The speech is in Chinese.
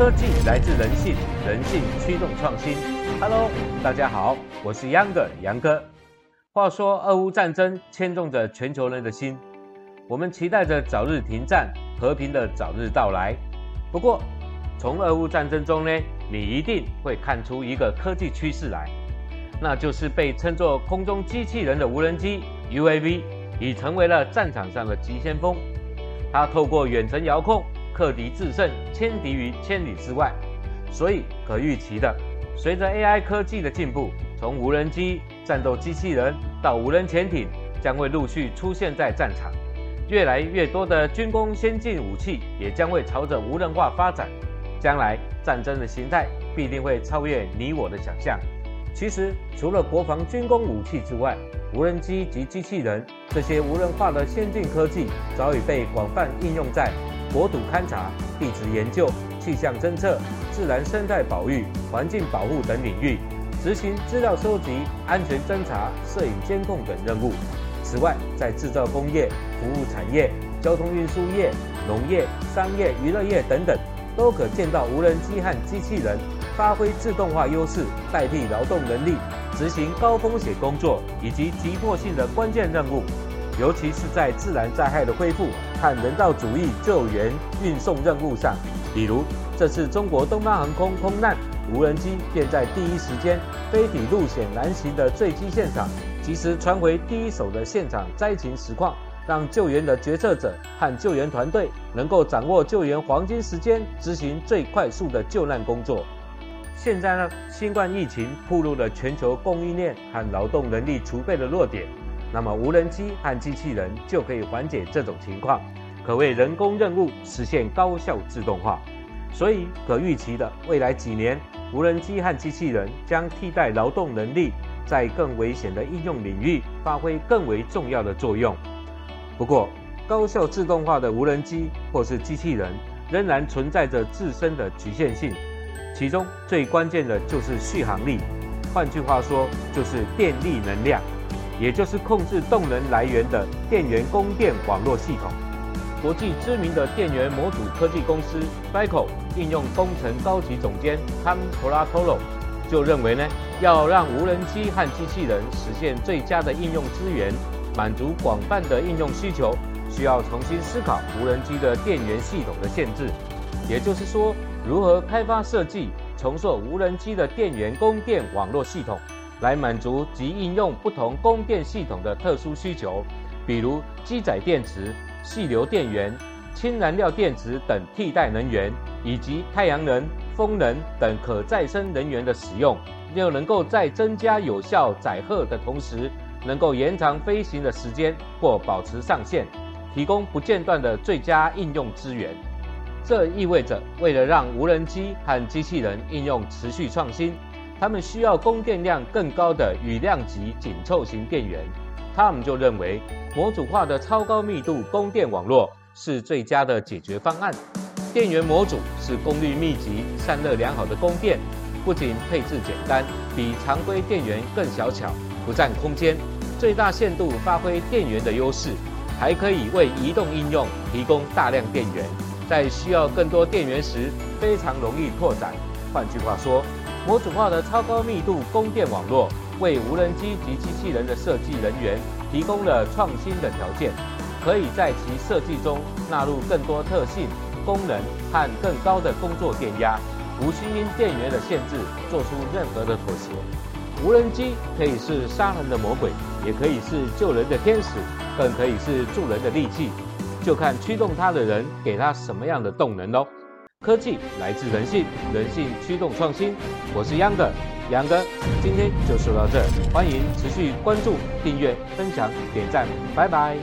科技来自人性，人性驱动创新。Hello，大家好，我是杨哥杨哥。话说，俄乌战争牵动着全球人的心，我们期待着早日停战，和平的早日到来。不过，从俄乌战争中呢，你一定会看出一个科技趋势来，那就是被称作空中机器人的无人机 UAV，已成为了战场上的急先锋。它透过远程遥控。克敌制胜，千敌于千里之外。所以可预期的，随着 AI 科技的进步，从无人机、战斗机器人到无人潜艇，将会陆续出现在战场。越来越多的军工先进武器也将会朝着无人化发展。将来战争的形态必定会超越你我的想象。其实，除了国防军工武器之外，无人机及机器人这些无人化的先进科技，早已被广泛应用在。国土勘察、地质研究、气象侦测、自然生态保育、环境保护等领域，执行资料收集、安全侦查、摄影监控等任务。此外，在制造工业、服务产业、交通运输业、农业、商业、娱乐业等等，都可见到无人机和机器人发挥自动化优势，代替劳动能力，执行高风险工作以及急迫性的关键任务。尤其是在自然灾害的恢复和人道主义救援运送任务上，比如这次中国东方航空空难，无人机便在第一时间飞抵路险难行的坠机现场，及时传回第一手的现场灾情实况，让救援的决策者和救援团队能够掌握救援黄金时间，执行最快速的救难工作。现在呢，新冠疫情暴露了全球供应链和劳动能力储备的弱点。那么无人机和机器人就可以缓解这种情况，可为人工任务实现高效自动化。所以可预期的未来几年，无人机和机器人将替代劳动能力，在更危险的应用领域发挥更为重要的作用。不过，高效自动化的无人机或是机器人仍然存在着自身的局限性，其中最关键的就是续航力，换句话说就是电力能量。也就是控制动能来源的电源供电网络系统。国际知名的电源模组科技公司 Fico 应用工程高级总监 Tom Polatolo 就认为呢，要让无人机和机器人实现最佳的应用资源，满足广泛的应用需求，需要重新思考无人机的电源系统的限制。也就是说，如何开发设计重塑无人机的电源供电网络系统。来满足及应用不同供电系统的特殊需求，比如机载电池、细流电源、氢燃料电池等替代能源，以及太阳能、风能等可再生能源的使用，又能够在增加有效载荷的同时，能够延长飞行的时间或保持上限，提供不间断的最佳应用资源。这意味着，为了让无人机和机器人应用持续创新。他们需要供电量更高的雨量级紧凑型电源，他们就认为模组化的超高密度供电网络是最佳的解决方案。电源模组是功率密集、散热良好的供电，不仅配置简单，比常规电源更小巧，不占空间，最大限度发挥电源的优势，还可以为移动应用提供大量电源，在需要更多电源时非常容易拓展。换句话说，模组化的超高密度供电网络，为无人机及机器人的设计人员提供了创新的条件，可以在其设计中纳入更多特性、功能和更高的工作电压，无需因电源的限制做出任何的妥协。无人机可以是杀人的魔鬼，也可以是救人的天使，更可以是助人的利器，就看驱动它的人给它什么样的动能喽。科技来自人性，人性驱动创新。我是杨哥，杨哥，今天就说到这，欢迎持续关注、订阅、分享、点赞，拜拜。